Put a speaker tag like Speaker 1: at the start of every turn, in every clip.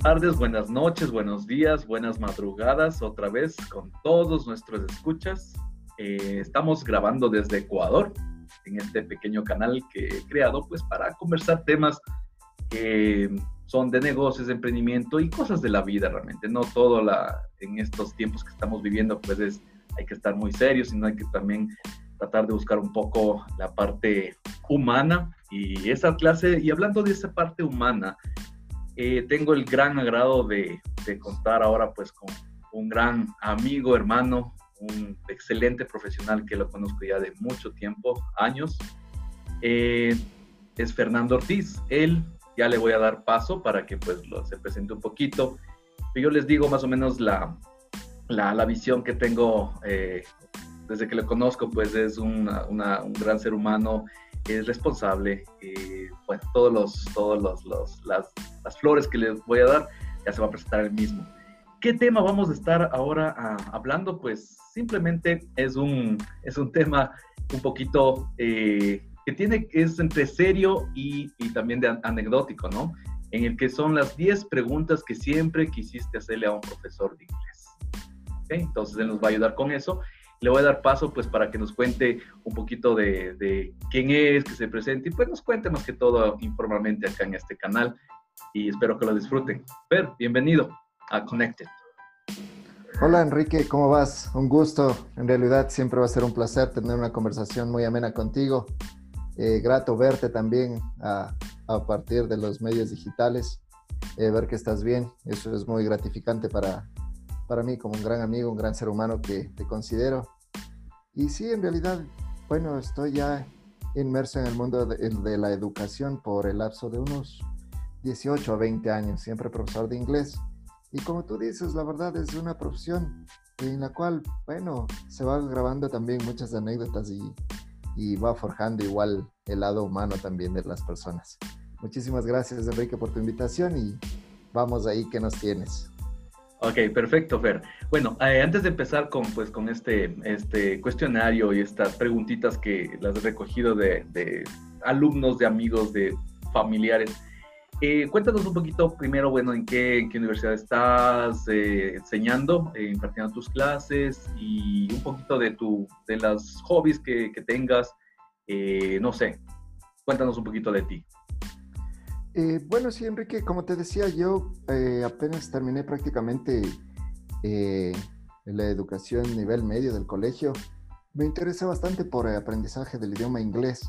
Speaker 1: tardes, buenas noches, buenos días, buenas madrugadas, otra vez con todos nuestros escuchas. Eh, estamos grabando desde Ecuador, en este pequeño canal que he creado, pues para conversar temas que son de negocios, de emprendimiento y cosas de la vida realmente. No todo la, en estos tiempos que estamos viviendo, pues es, hay que estar muy serios, sino hay que también tratar de buscar un poco la parte humana y esa clase, y hablando de esa parte humana, eh, tengo el gran agrado de, contar ahora pues con un gran amigo, hermano, un excelente profesional que lo conozco ya de mucho tiempo, años. Eh, es Fernando Ortiz. Él ya le voy a dar paso para que pues lo, se presente un poquito. Yo les digo más o menos la, la, visión que tengo eh, desde que lo conozco, pues es un gran ser humano es responsable. Eh, bueno, todos los, todos los, las, las, flores que les voy a dar ya se va a presentar el mismo. ¿Qué tema vamos a estar ahora ah, hablando? Pues simplemente es un, es un tema un poquito eh, que tiene, es entre serio y, y, también de anecdótico, ¿no? En el que son las 10 preguntas que siempre quisiste hacerle a un profesor de inglés. ¿Okay? Entonces él nos va a ayudar con eso le voy a dar paso pues para que nos cuente un poquito de, quién es, que se presente y pues nos cuente más que todo informalmente acá en este canal y espero que lo disfruten. Fer, bienvenido a Connected.
Speaker 2: Hola Enrique, ¿cómo vas? Un gusto. En realidad siempre va a ser un placer tener una conversación muy amena contigo. Eh, grato verte también a, partir de los medios digitales, eh, ver que estás bien. Eso es muy gratificante para, para mí como un gran amigo, un gran ser humano que te considero. Y sí, en realidad, bueno, estoy ya inmerso en el mundo de, la educación por el lapso de unos 18 a 20 años, siempre profesor de inglés. Y como tú dices, la verdad es una profesión en la cual, bueno, se va grabando también muchas anécdotas y, y va forjando igual el lado humano también de las personas. Muchísimas gracias, Enrique, por tu invitación y vamos ahí, ¿qué nos tienes?
Speaker 1: Ok, perfecto, Fer. Bueno, eh, antes de empezar con, pues, con este, este cuestionario y estas preguntitas que las he recogido de, alumnos, de amigos, de familiares, eh, cuéntanos un poquito primero, bueno, en qué, en qué universidad estás eh, enseñando, impartiendo tus clases y un poquito de, tu, de las hobbies que, que tengas, no sé, cuéntanos un poquito de ti.
Speaker 2: Eh, bueno, sí, Enrique, como te decía, yo eh, apenas terminé prácticamente eh, la educación nivel medio del colegio. Me interesé bastante por el aprendizaje del idioma inglés.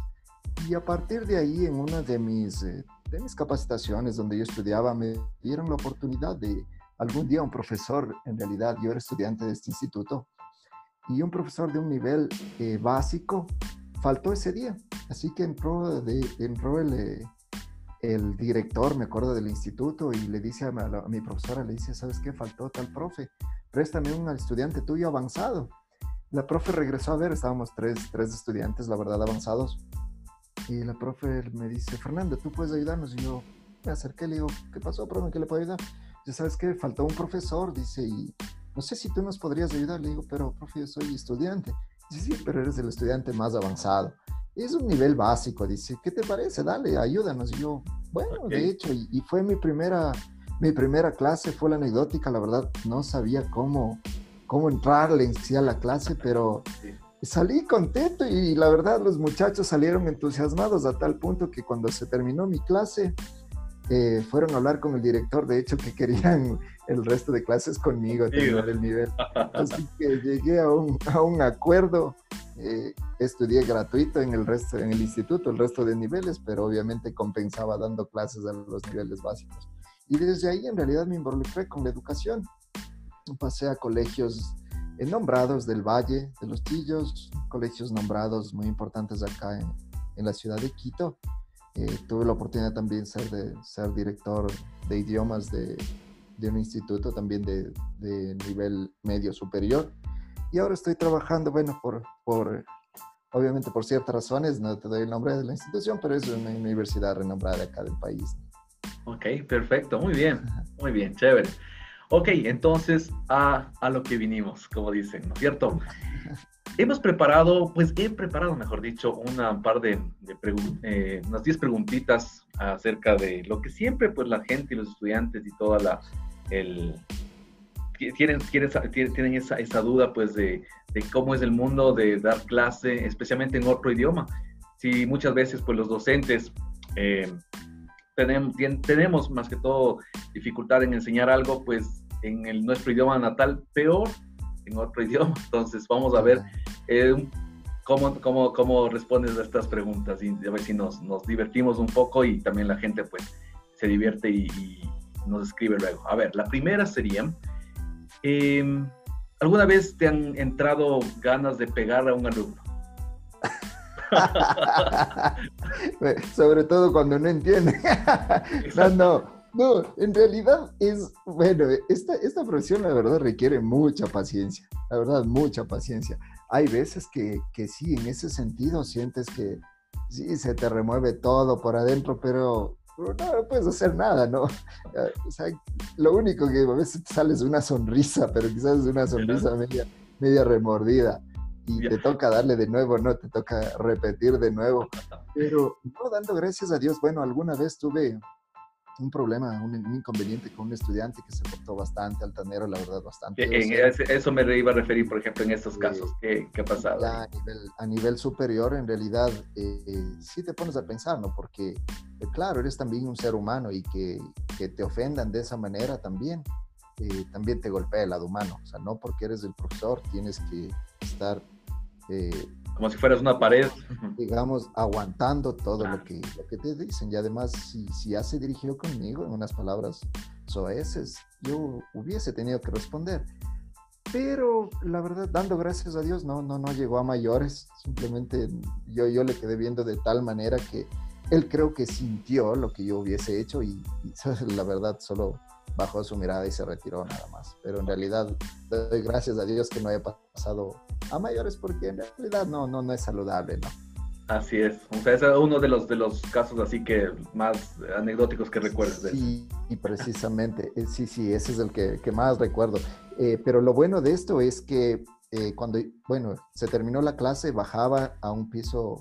Speaker 2: Y a partir de ahí, en una de mis, de mis capacitaciones donde yo estudiaba, me dieron la oportunidad de algún día un profesor, en realidad yo era estudiante de este instituto, y un profesor de un nivel básico faltó ese día. Así que entró, de, entró el el director, me acuerdo del instituto, y le dice a, mi profesora, le dice, ¿sabes qué? Faltó tal profe, préstame un estudiante tuyo avanzado. La profe regresó a ver, estábamos tres, tres estudiantes, la verdad, avanzados. Y la profe me dice, Fernando, ¿tú puedes ayudarnos? Y yo me acerqué, le digo, ¿qué pasó, profe? ¿Qué le puedo ayudar? Ya sabes qué? faltó un profesor, dice, y no sé si tú nos podrías ayudar. Le digo, pero profe, yo soy estudiante. Dice, sí, pero eres el estudiante más avanzado es un nivel básico, dice, ¿qué te parece? Dale, ayúdanos. Y yo, bueno, de hecho, y, fue mi primera, mi primera clase, fue la anecdótica, la verdad, no sabía cómo, cómo entrarle en sí a la clase, pero salí contento y la verdad los muchachos salieron entusiasmados a tal punto que cuando se terminó mi clase, eh, fueron a hablar con el director, de hecho, que querían el resto de clases conmigo, terminar el nivel. Así que llegué a un, a un acuerdo eh, estudié gratuito en el resto, en el instituto, el resto de niveles, pero obviamente compensaba dando clases a los niveles básicos. Y desde ahí en realidad me involucré con la educación. Pasé a colegios nombrados del Valle de los Chillos, colegios nombrados muy importantes acá en, en la ciudad de Quito. Eh, tuve la oportunidad también ser de ser director de idiomas de, de un instituto también de, de nivel medio superior y ahora estoy trabajando, bueno, por, por, obviamente por ciertas razones, no te doy el nombre de la institución, pero es una universidad renombrada acá del país.
Speaker 1: Ok, perfecto, muy bien, muy bien, chévere. Ok, entonces a, a lo que vinimos, como dicen, ¿no es cierto? hemos preparado, pues he preparado, mejor dicho, una par de, eh, unas 10 preguntitas acerca de lo que siempre pues la gente y los estudiantes y toda la, el, tienen, tienen esa, esa duda pues de, de, cómo es el mundo de dar clase, especialmente en otro idioma. Si muchas veces pues los docentes eh, tenemos, más que todo dificultad en enseñar algo pues en nuestro idioma natal, peor en otro idioma. Entonces vamos a ver eh, cómo, cómo, cómo respondes a estas preguntas y a ver si nos, nos divertimos un poco y también la gente pues se divierte y, nos escribe luego. A ver, la primera sería, Em, ¿Alguna vez te han entrado ganas de pegar a un alumno?
Speaker 2: Sobre todo cuando no entiende. no, no, no, en realidad es, bueno, esta, esta profesión la verdad requiere mucha paciencia, la verdad, mucha paciencia. Hay veces que, que sí, en ese sentido sientes que sí, se te remueve todo por adentro, pero no, puedes hacer nada, ¿no? O sea, lo único que a veces te sale es una sonrisa, pero quizás es una sonrisa media, media remordida. Y te toca darle de nuevo, ¿no? Te toca repetir de nuevo. Pero no, dando gracias a Dios, bueno, alguna vez tuve un problema, un, inconveniente con un estudiante que se portó bastante altanero, la verdad, bastante.
Speaker 1: En eso me iba a referir, por ejemplo, en estos casos. ¿Qué, qué ha pasado?
Speaker 2: a, nivel, a nivel superior, en realidad, eh, sí te pones a pensar, ¿no? Porque, eh, claro, eres también un ser humano y que, que te ofendan de esa manera también, eh, también te golpea el lado humano. O sea, no porque eres el profesor tienes que estar
Speaker 1: como si fueras una pared.
Speaker 2: Digamos, aguantando todo lo, que, lo que te dicen. Y además, si, si ya se dirigió conmigo en unas palabras soeces, yo hubiese tenido que responder. Pero la verdad, dando gracias a Dios, no, no, no llegó a mayores. Simplemente yo, yo le quedé viendo de tal manera que él creo que sintió lo que yo hubiese hecho y, y la verdad solo bajó su mirada y se retiró nada más. Pero en realidad doy gracias a Dios que no haya pasado a mayores porque en realidad no, no, no es saludable, ¿no?
Speaker 1: Así es. O sea, es uno de los, de los casos así que más anecdóticos que recuerdes. De
Speaker 2: sí, y precisamente. Eh, sí, sí, ese es el que, que más recuerdo. Eh, pero lo bueno de esto es que eh, cuando, bueno, se terminó la clase, bajaba a un piso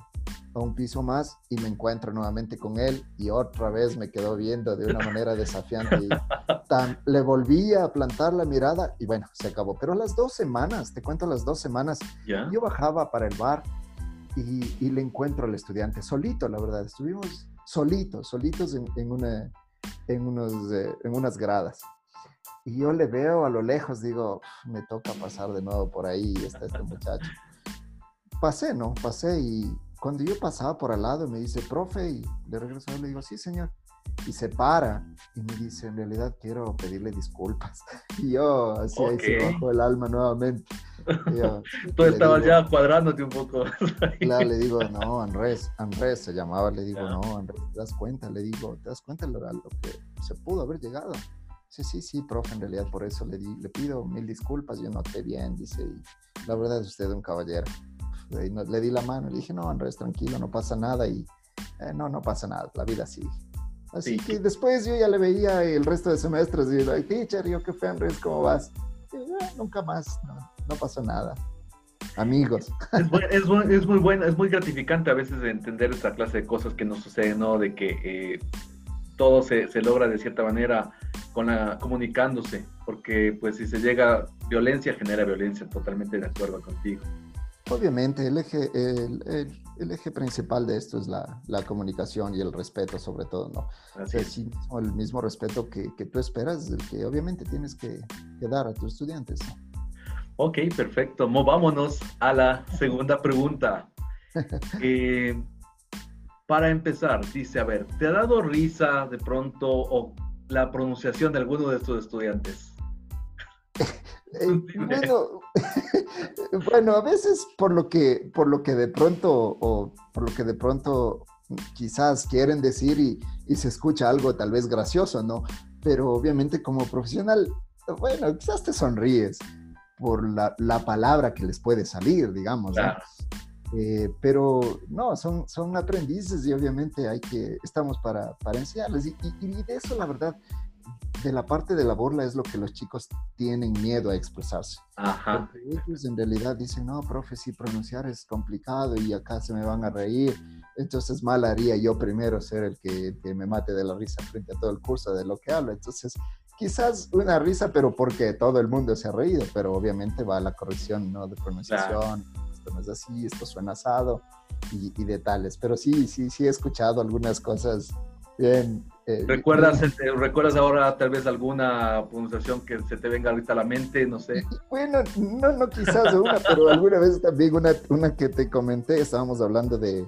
Speaker 2: a un piso más y me encuentro nuevamente con él y otra vez me quedó viendo de una manera desafiante. Y le volví a plantar la mirada y bueno, se acabó. Pero las dos semanas, te cuento las dos semanas, yo bajaba para el bar y, le encuentro al estudiante solito, la verdad. Estuvimos solitos, solitos en, una, en, unos, eh, en unas gradas. Y yo le veo a lo lejos, digo, me toca pasar de nuevo por ahí, está este muchacho. Pasé, ¿no? Pasé y cuando yo pasaba por al lado me dice, profe, y le regreso, le digo, sí, señor. Y se para y me dice, en realidad quiero pedirle disculpas. Y yo, así ahí se bajó el alma nuevamente.
Speaker 1: Tú estabas ya cuadrándote un poco.
Speaker 2: claro, le digo, no, Andrés, Andrés se llamaba, le digo, no, Andrés, ¿te das cuenta? Le digo, ¿te das cuenta de lo, lo que se pudo haber llegado? Sí, sí, sí, profe, en realidad por eso le, di, le pido mil disculpas, yo noté bien, dice, y la verdad es usted un caballero le di la mano, le dije, no, Andrés, tranquilo, no pasa nada y eh, no, no pasa nada, la vida sigue. Así que después yo ya le veía el resto de semestres y dije, teacher, yo qué fue Andrés, ¿cómo vas? Ah, nunca más, no, no pasó nada. Amigos.
Speaker 1: Es, es, muy bueno, es muy gratificante a veces entender esta clase de cosas que nos suceden, ¿no? De que eh, todo se, se, logra de cierta manera con la, comunicándose, porque pues si se llega violencia, genera violencia, totalmente de acuerdo contigo.
Speaker 2: Obviamente, el eje, el, el, eje principal de esto es la, la, comunicación y el respeto, sobre todo, ¿no? Así el mismo respeto que, que, tú esperas, el que obviamente tienes que, que dar a tus estudiantes.
Speaker 1: Ok, perfecto. Movámonos a la segunda pregunta. Eh, para empezar, dice, a ver, ¿te ha dado risa de pronto o la pronunciación de alguno de tus estudiantes?
Speaker 2: Eh, bueno, bueno, a veces por lo que, por lo que de pronto, o por lo que de pronto quizás quieren decir y, se escucha algo tal vez gracioso, ¿no? Pero obviamente como profesional, bueno, quizás te sonríes por la, palabra que les puede salir, digamos, eh, pero no, son, son aprendices y obviamente hay que, estamos para, para enseñarles. Y, y, de eso, la verdad, de la parte de la burla es lo que los chicos tienen miedo a expresarse.
Speaker 1: Ajá.
Speaker 2: ellos en realidad dicen, no, profe, si pronunciar es complicado y acá se me van a reír, entonces mal haría yo primero ser el que, que me mate de la risa frente a todo el curso de lo que hablo. Entonces, quizás una risa, pero porque todo el mundo se ha reído, pero obviamente va a la corrección ¿no? de pronunciación, esto no es así, esto suena asado y, y, de tales. Pero sí, sí, sí he escuchado algunas cosas bien.
Speaker 1: Eh, ¿Recuerdas, ¿Recuerdas ahora tal vez alguna pronunciación que se te venga ahorita a la mente? No sé.
Speaker 2: Bueno, no, no quizás una, pero alguna vez también una, una que te comenté, estábamos hablando de,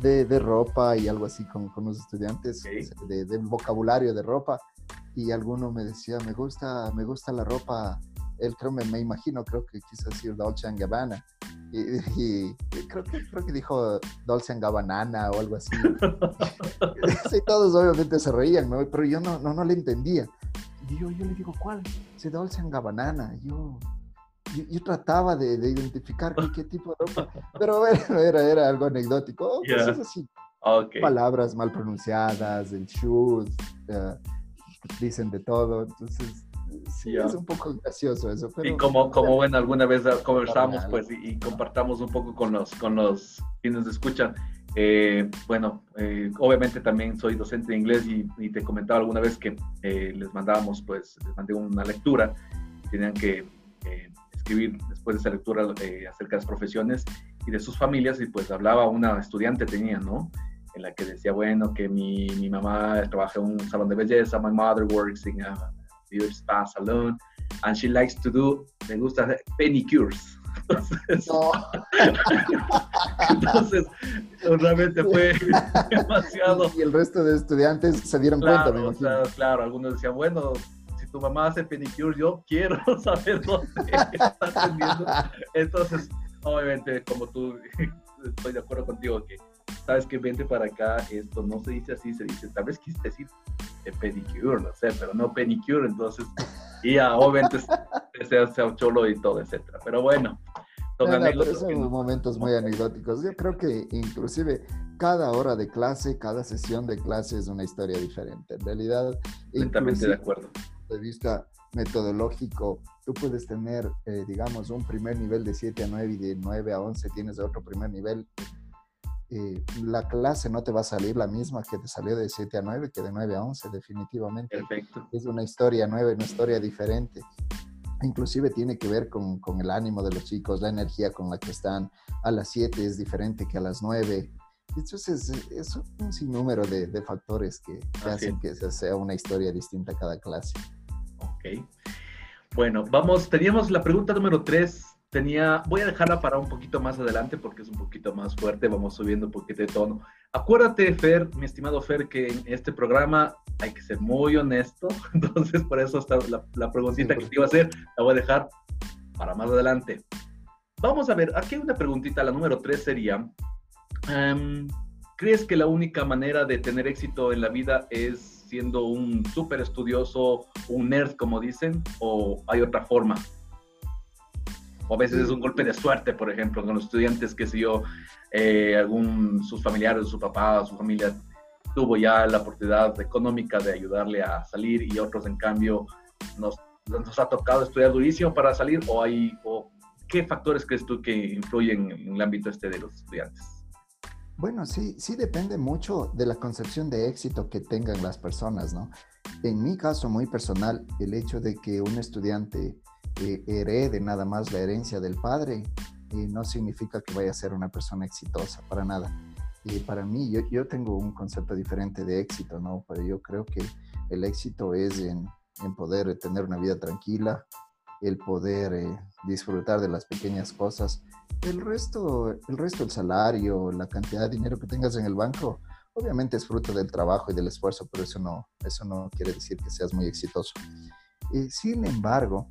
Speaker 2: de, de ropa y algo así con, con los estudiantes, de, de vocabulario de ropa y alguno me decía, me gusta, me gusta la ropa, él creo, me, me imagino, creo que quiso decir Dolce Gabbana. Y, y, creo, que, creo que dijo Dolce Gabbana o algo así. sí, todos obviamente se reían, ¿no? pero yo no, no, no le entendía. Y yo, yo le digo, ¿cuál? Dice Dolce Gabbana. Yo, yo, yo, trataba de, de identificar qué, qué, tipo de ropa, pero bueno, era, era algo anecdótico. Oh, yeah. pues así.
Speaker 1: Okay.
Speaker 2: Palabras mal pronunciadas, el shoes, uh, dicen de todo, entonces sí, yeah. es un poco gracioso eso. Pero,
Speaker 1: y como, como bueno, alguna vez conversamos pues y, y, compartamos un poco con los, con los que nos escuchan, eh, bueno, eh, obviamente también soy docente de inglés y, y te comentaba alguna vez que eh, les mandábamos, pues, les mandé una lectura, tenían que eh, escribir después de esa lectura eh, acerca de las profesiones y de sus familias y pues hablaba una estudiante tenía, ¿no? en la que decía, bueno, que mi, mi mamá trabaja en un salón de belleza, my mother works in a beauty spa salon, and she likes to do, me gusta hacer pedicures. Entonces, no. entonces, realmente fue demasiado.
Speaker 2: Y el resto de estudiantes se dieron
Speaker 1: claro,
Speaker 2: cuenta, me
Speaker 1: imagino. Claro, claro, algunos decían, bueno, si tu mamá hace pedicures, yo quiero saber dónde está atendiendo. Entonces, obviamente, como tú, estoy de acuerdo contigo que sabes que vente para acá, esto no se dice así, se dice, tal vez quise decir de pedicure, no sé, pero no pedicure, entonces, y ya, obviamente se hace cholo y todo, etcétera. Pero bueno,
Speaker 2: son no, anécdotas. son no... momentos muy anecdóticos. Yo creo que inclusive cada hora de clase, cada sesión de clase es una historia diferente. En realidad,
Speaker 1: completamente de acuerdo.
Speaker 2: De vista metodológico, tú puedes tener, eh, digamos, un primer nivel de 7 a 9 y de 9 a 11 tienes otro primer nivel eh, la clase no te va a salir la misma que te salió de 7 a 9 que de 9 a 11, definitivamente.
Speaker 1: Perfecto.
Speaker 2: Es una historia nueva, una historia diferente. Inclusive tiene que ver con, con, el ánimo de los chicos, la energía con la que están. A las 7 es diferente que a las 9. Entonces es un sinnúmero de, de factores que, que hacen que sea una historia distinta cada clase.
Speaker 1: Ok. Bueno, vamos, teníamos la pregunta número 3 tenía, voy a dejarla para un poquito más adelante porque es un poquito más fuerte, vamos subiendo un poquito de tono. Acuérdate, Fer, mi estimado Fer, que en este programa hay que ser muy honesto, entonces por eso está la, preguntita que te iba a hacer, la voy a dejar para más adelante. Vamos a ver, aquí hay una preguntita, la número tres sería, um, ¿crees que la única manera de tener éxito en la vida es siendo un súper estudioso, un nerd, como dicen, o hay otra forma? O a veces es un golpe de suerte, por ejemplo, con los estudiantes que si yo, eh, algún, sus familiares, su papá, su familia tuvo ya la oportunidad económica de ayudarle a salir y otros en cambio nos, nos ha tocado estudiar durísimo para salir o hay, o qué factores crees tú que influyen en el ámbito este de los estudiantes?
Speaker 2: Bueno, sí, sí depende mucho de la concepción de éxito que tengan las personas, ¿no? En mi caso muy personal, el hecho de que un estudiante eh, herede nada más la herencia del padre, eh, no significa que vaya a ser una persona exitosa, para nada. Y para mí, yo, yo, tengo un concepto diferente de éxito, ¿no? Pero yo creo que el éxito es en, en poder tener una vida tranquila, el poder eh, disfrutar de las pequeñas cosas. El resto, el resto, el salario, la cantidad de dinero que tengas en el banco, obviamente es fruto del trabajo y del esfuerzo, pero eso no, eso no quiere decir que seas muy exitoso. Eh, sin embargo,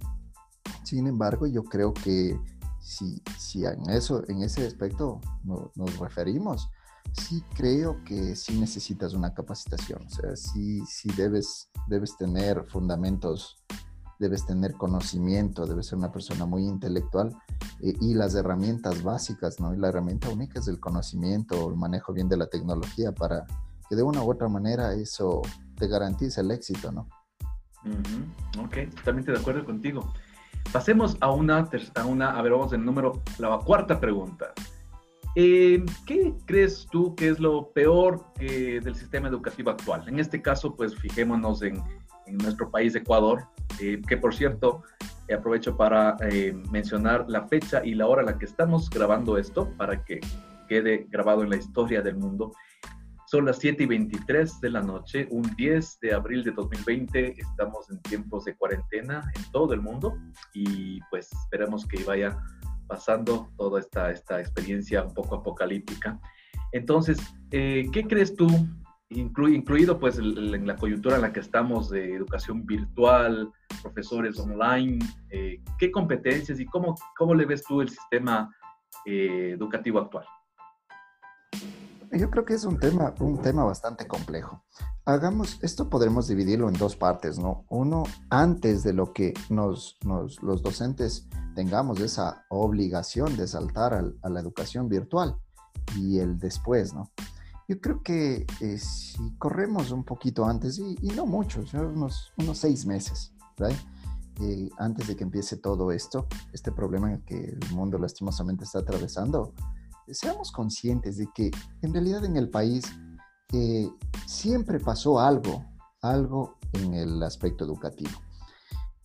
Speaker 2: sin embargo, yo creo que si, si en, eso, en ese aspecto no, nos referimos, sí creo que sí necesitas una capacitación, o sea, sí, sí debes, debes tener fundamentos, debes tener conocimiento, debes ser una persona muy intelectual eh, y las herramientas básicas, ¿no? Y la herramienta única es el conocimiento, el manejo bien de la tecnología para que de una u otra manera eso te garantice el éxito, ¿no?
Speaker 1: Ok, totalmente de acuerdo contigo. Pasemos a una, a una, a ver, vamos el número, la cuarta pregunta. Eh, ¿Qué crees tú que es lo peor del sistema educativo actual? En este caso, pues fijémonos en, nuestro país, Ecuador, eh, que por cierto, aprovecho para eh, mencionar la fecha y la hora en la que estamos grabando esto para que quede grabado en la historia del mundo. Son las 7 y 23 de la noche, un 10 de abril de 2020. Estamos en tiempos de cuarentena en todo el mundo y pues esperemos que vaya pasando toda esta, esta experiencia un poco apocalíptica. Entonces, eh, ¿qué crees tú, incluido pues en la coyuntura en la que estamos de educación virtual, profesores online, eh, qué competencias y cómo, cómo le ves tú el sistema eh, educativo actual?
Speaker 2: Yo creo que es un tema, un tema bastante complejo. Hagamos, esto podremos dividirlo en dos partes, ¿no? Uno, antes de lo que nos, nos los docentes tengamos esa obligación de saltar a la educación virtual y el después, ¿no? Yo creo que eh, si corremos un poquito antes, y, no mucho, unos, unos seis meses, ¿verdad? Eh, antes de que empiece todo esto, este problema que el mundo lastimosamente está atravesando, seamos conscientes de que en realidad en el país eh, siempre pasó algo, algo en el aspecto educativo.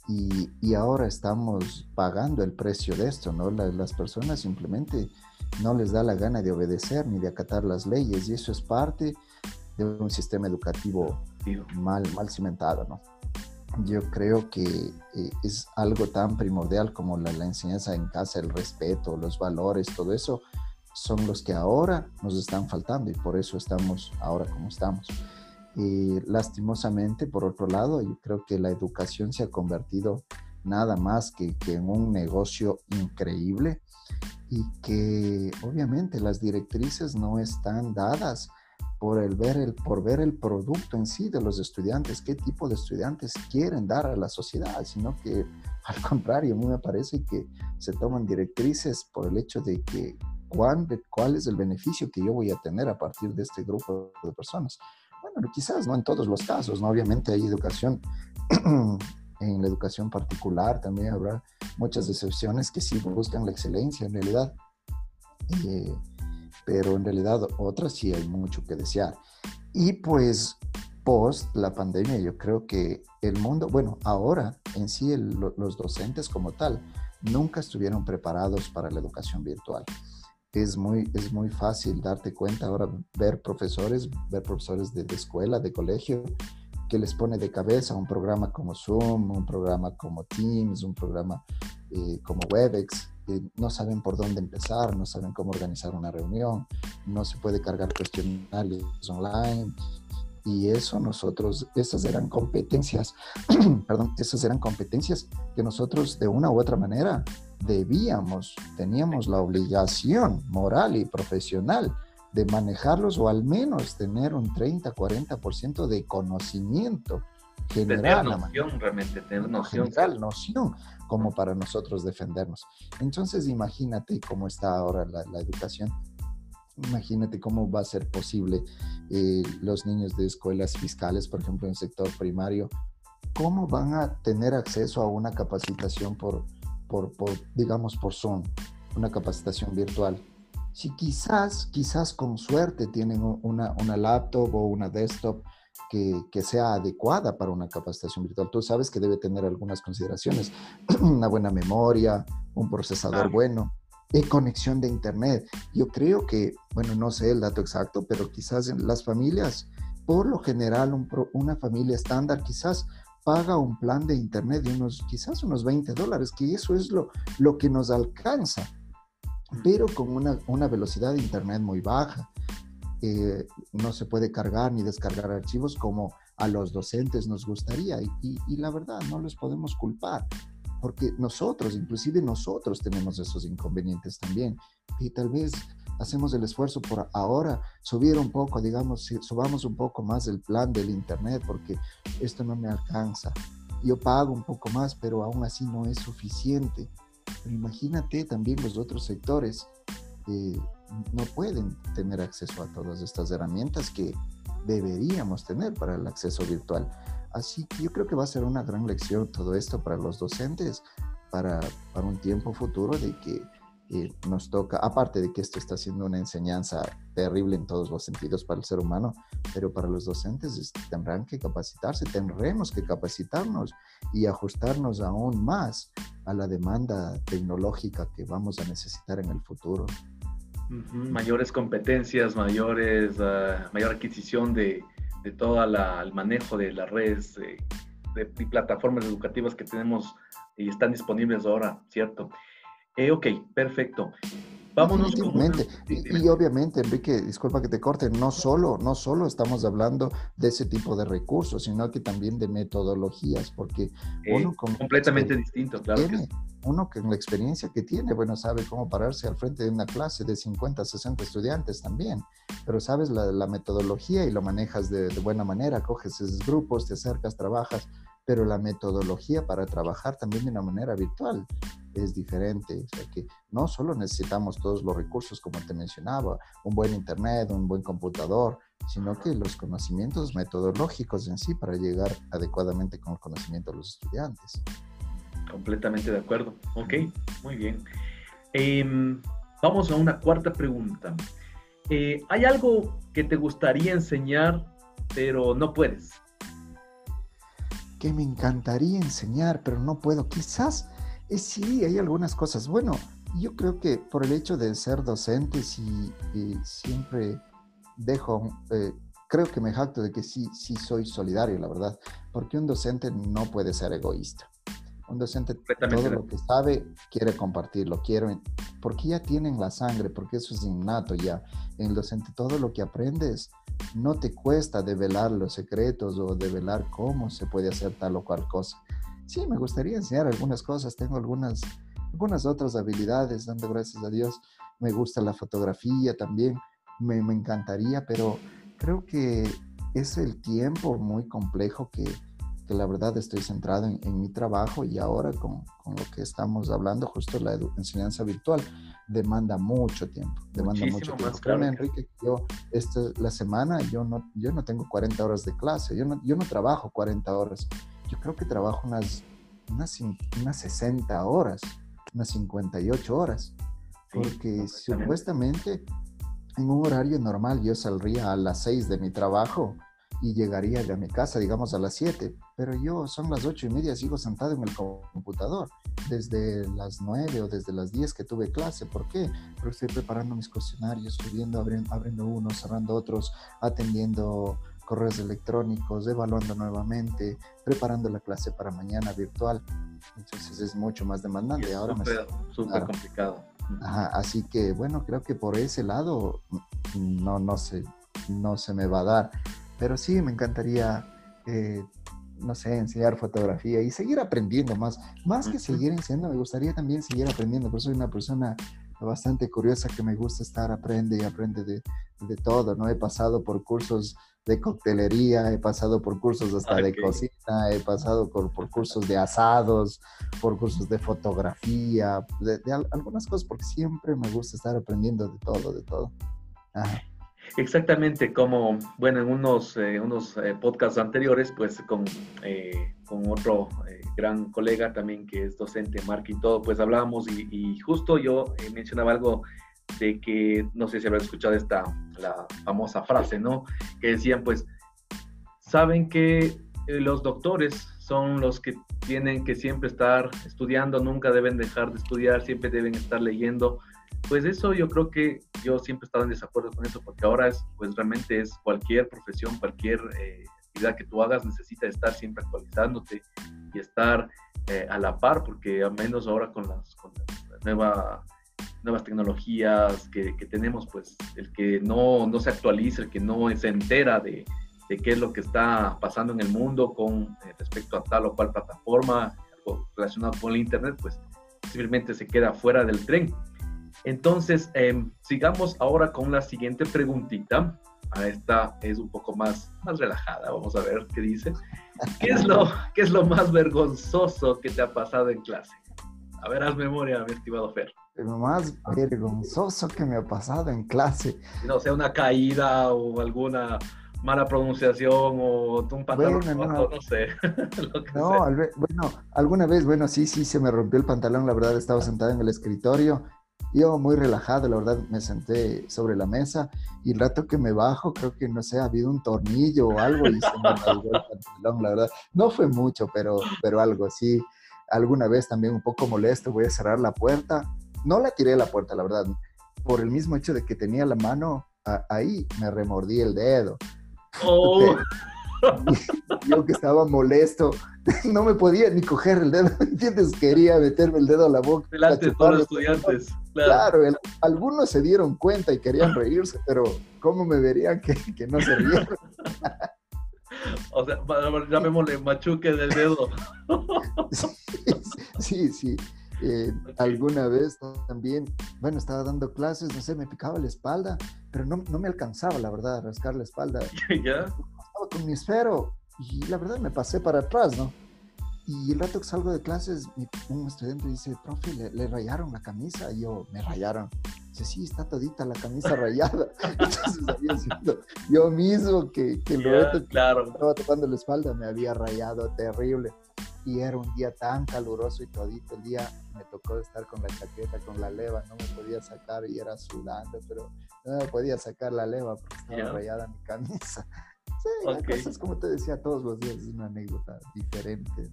Speaker 2: Y, ahora estamos pagando el precio de esto, ¿no? las personas simplemente no les da la gana de obedecer ni de acatar las leyes y eso es parte de un sistema educativo mal, mal cimentado, ¿no? Yo creo que eh, es algo tan primordial como la, la enseñanza en casa, el respeto, los valores, todo eso, son los que ahora nos están faltando y por eso estamos ahora como estamos. Y lastimosamente, por otro lado, yo creo que la educación se ha convertido nada más que, en un negocio increíble y que obviamente las directrices no están dadas por, el ver el, por ver el producto en sí de los estudiantes, qué tipo de estudiantes quieren dar a la sociedad, sino que al contrario, a mí me parece que se toman directrices por el hecho de que cuál, es el beneficio que yo voy a tener a partir de este grupo de personas. Bueno, quizás no en todos los casos, ¿no? Obviamente hay educación, en la educación particular también habrá muchas excepciones que sí buscan la excelencia en realidad, eh, pero en realidad otras sí hay mucho que desear. Y pues post la pandemia yo creo que el mundo, bueno, ahora en sí los docentes como tal nunca estuvieron preparados para la educación virtual es muy, es muy fácil darte cuenta ahora, ver profesores, ver profesores de, escuela, de colegio, que les pone de cabeza un programa como Zoom, un programa como Teams, un programa eh, como WebEx. no saben por dónde empezar, no saben cómo organizar una reunión, no se puede cargar cuestionarios online. Y eso nosotros, esas eran competencias, perdón, esas eran competencias que nosotros de una u otra manera debíamos, teníamos la obligación moral y profesional de manejarlos o al menos tener un 30, 40% de conocimiento general.
Speaker 1: Tener noción, realmente, tener noción.
Speaker 2: General, noción, como para nosotros defendernos. Entonces, imagínate cómo está ahora la, educación. Imagínate cómo va a ser posible eh, los niños de escuelas fiscales, por ejemplo, en el sector primario, cómo van a tener acceso a una capacitación por, por, digamos, por Zoom, una capacitación virtual. Si quizás, quizás con suerte tienen una, una laptop o una desktop que, que, sea adecuada para una capacitación virtual. Tú sabes que debe tener algunas consideraciones, una buena memoria, un procesador bueno, y conexión de internet. Yo creo que, bueno, no sé el dato exacto, pero quizás en las familias, por lo general, una familia estándar quizás paga un plan de internet de unos, quizás unos 20 dólares, que eso es lo, lo que nos alcanza, pero con una, una velocidad de internet muy baja. Eh, no se puede cargar ni descargar archivos como a los docentes nos gustaría y, y, la verdad no les podemos culpar porque nosotros, inclusive nosotros tenemos esos inconvenientes también y tal vez hacemos el esfuerzo por ahora subir un poco, digamos, subamos un poco más el plan del Internet porque esto no me alcanza. Yo pago un poco más, pero aún así no es suficiente. Pero imagínate también los otros sectores eh, no pueden tener acceso a todas estas herramientas que deberíamos tener para el acceso virtual. Así que yo creo que va a ser una gran lección todo esto para los docentes, para, para un tiempo futuro de que eh, nos toca, aparte de que esto está siendo una enseñanza terrible en todos los sentidos para el ser humano, pero para los docentes tendrán que capacitarse, tendremos que capacitarnos y ajustarnos aún más a la demanda tecnológica que vamos a necesitar en el futuro.
Speaker 1: Mayores competencias, mayores, uh, mayor adquisición de, de todo el manejo de las redes de, de, plataformas educativas que tenemos y están disponibles ahora, ¿cierto? Eh, ok, perfecto.
Speaker 2: Vámonos. Y, obviamente, Enrique, disculpa que te corte, no solo, no solo estamos hablando de ese tipo de recursos, sino que también de metodologías, porque
Speaker 1: eh, uno completamente distinto, claro.
Speaker 2: Uno que en la experiencia que tiene, bueno, sabe cómo pararse al frente de una clase de 50, 60 estudiantes también, pero sabes la, metodología y lo manejas de, de buena manera, coges esos grupos, te acercas, trabajas, pero la metodología para trabajar también de una manera virtual es diferente. O sea que no solo necesitamos todos los recursos, como te mencionaba, un buen internet, un buen computador, sino que los conocimientos metodológicos en sí para llegar adecuadamente con el conocimiento a los estudiantes.
Speaker 1: Completamente de acuerdo. Ok, muy bien. Em, vamos a una cuarta pregunta. Eh, ¿Hay algo que te gustaría enseñar, pero no puedes?
Speaker 2: Que me encantaría enseñar, pero no puedo. Quizás eh, sí, hay algunas cosas. Bueno, yo creo que por el hecho de ser docente, sí, siempre dejo, eh, creo que me jacto de que sí, sí soy solidario, la verdad, porque un docente no puede ser egoísta. Un docente todo lo que sabe quiere compartirlo, quiere, porque ya tienen la sangre, porque eso es innato ya. En el docente todo lo que aprendes no te cuesta develar los secretos o develar cómo se puede hacer tal o cual cosa sí, me gustaría enseñar algunas cosas, tengo algunas, algunas otras habilidades, dando gracias a Dios. Me gusta la fotografía también, me, me encantaría, pero creo que es el tiempo muy complejo que, que la verdad estoy centrado en, en mi trabajo y ahora con, con, lo que estamos hablando, justo la enseñanza virtual, demanda mucho tiempo, demanda mucho tiempo. Claro. Enrique, yo esta, la semana yo no, yo no tengo 40 horas de clase, yo no, yo no trabajo 40 horas yo creo que trabajo unas, unas, unas 60 horas, unas 58 horas, porque supuestamente en un horario normal yo saldría a las 6 de mi trabajo y llegaría a mi casa, digamos, a las 7, pero yo son las 8 y media, sigo sentado en el computador desde las 9 o desde las 10 que tuve clase. ¿Por qué? Porque estoy preparando mis cuestionarios, subiendo, abriendo, abriendo unos, cerrando otros, atendiendo correos electrónicos, evaluando nuevamente, preparando la clase para mañana virtual. Entonces es mucho más demandante. Es Ahora
Speaker 1: súper complicado.
Speaker 2: Ajá, así que bueno, creo que por ese lado no, no, se, no se me va a dar. Pero sí, me encantaría, eh, no sé, enseñar fotografía y seguir aprendiendo más. Más que seguir enseñando, me gustaría también seguir aprendiendo. Pero soy una persona bastante curiosa que me gusta estar, aprende y aprende de, de todo, ¿no? He pasado por cursos de coctelería, he pasado por cursos hasta de cocina, he pasado por, por, cursos de asados, por cursos de fotografía, de, algunas cosas, porque siempre me gusta estar aprendiendo de todo, de todo.
Speaker 1: Exactamente, como, bueno, en unos, eh, unos eh, podcasts anteriores, pues con, eh, con otro gran colega también que es docente, Mark y todo, pues hablábamos y, y justo yo mencionaba algo de que, no sé si habrán escuchado esta, la famosa frase, ¿no? Que decían, pues, saben que eh, los doctores son los que tienen que siempre estar estudiando, nunca deben dejar de estudiar, siempre deben estar leyendo. Pues eso yo creo que yo siempre he estado en desacuerdo con eso, porque ahora es, pues realmente es cualquier profesión, cualquier eh, actividad que tú hagas necesita estar siempre actualizándote y estar eh, a la par, porque al menos ahora con las, con nuevas tecnologías que, tenemos, pues el que no, no, se actualiza, el que no se entera de, de, qué es lo que está pasando en el mundo con eh, respecto a tal o cual plataforma, algo relacionado con el Internet, pues simplemente se queda fuera del tren. Entonces, em, sigamos ahora con la siguiente preguntita. A esta es un poco más, más relajada. Vamos a ver qué dice. ¿Qué es, lo, ¿Qué es lo más vergonzoso que te ha pasado en clase? A ver, haz memoria, mi estimado Fer
Speaker 2: lo más vergonzoso que me ha pasado en clase.
Speaker 1: No sea una caída o alguna mala pronunciación o un pantalón no, no sé.
Speaker 2: no, bueno, alguna vez, bueno, sí, sí, se me rompió el pantalón, la verdad, estaba sentado en el escritorio. Yo muy relajado, la verdad, me senté sobre la mesa y el rato que me bajo, creo que, no sé, ha habido un tornillo o algo y se me cayó el pantalón, la verdad. No fue mucho, pero, pero algo, sí. Alguna vez también un poco molesto, voy a cerrar la puerta. No la tiré la puerta, la verdad. Por el mismo hecho de que tenía la mano ahí, me remordí el dedo. Oh. Yo que estaba molesto, no me podía ni coger el dedo, ¿entiendes? Quería meterme el dedo a la boca.
Speaker 1: Delante de todos los estudiantes.
Speaker 2: Claro, algunos se dieron cuenta y querían reírse, pero ¿cómo me verían que, que no se rieron?
Speaker 1: O sea, llamémosle machuque del dedo.
Speaker 2: sí, sí. Eh, alguna vez también, bueno, estaba dando clases, no sé, me picaba la espalda, pero no, no me alcanzaba, la verdad, a rascar la espalda.
Speaker 1: ¿Ya?
Speaker 2: Estaba con mi esfero y la verdad me pasé para atrás, ¿no? Y el rato que salgo de clases, un estudiante dice, profe, le, rayaron la camisa. Y yo, me rayaron. Dice, sí, está todita la camisa rayada. Entonces había sido yo mismo que, que lo
Speaker 1: claro.
Speaker 2: estaba tocando la espalda, me había rayado terrible y era un día tan caluroso y todito el día me tocó estar con la chaqueta, con la leva, no me podía sacar y era sudando, pero no me podía sacar la leva porque estaba rayada mi camisa. Sí, okay. cosas como te decía todos los días, es una anécdota diferente.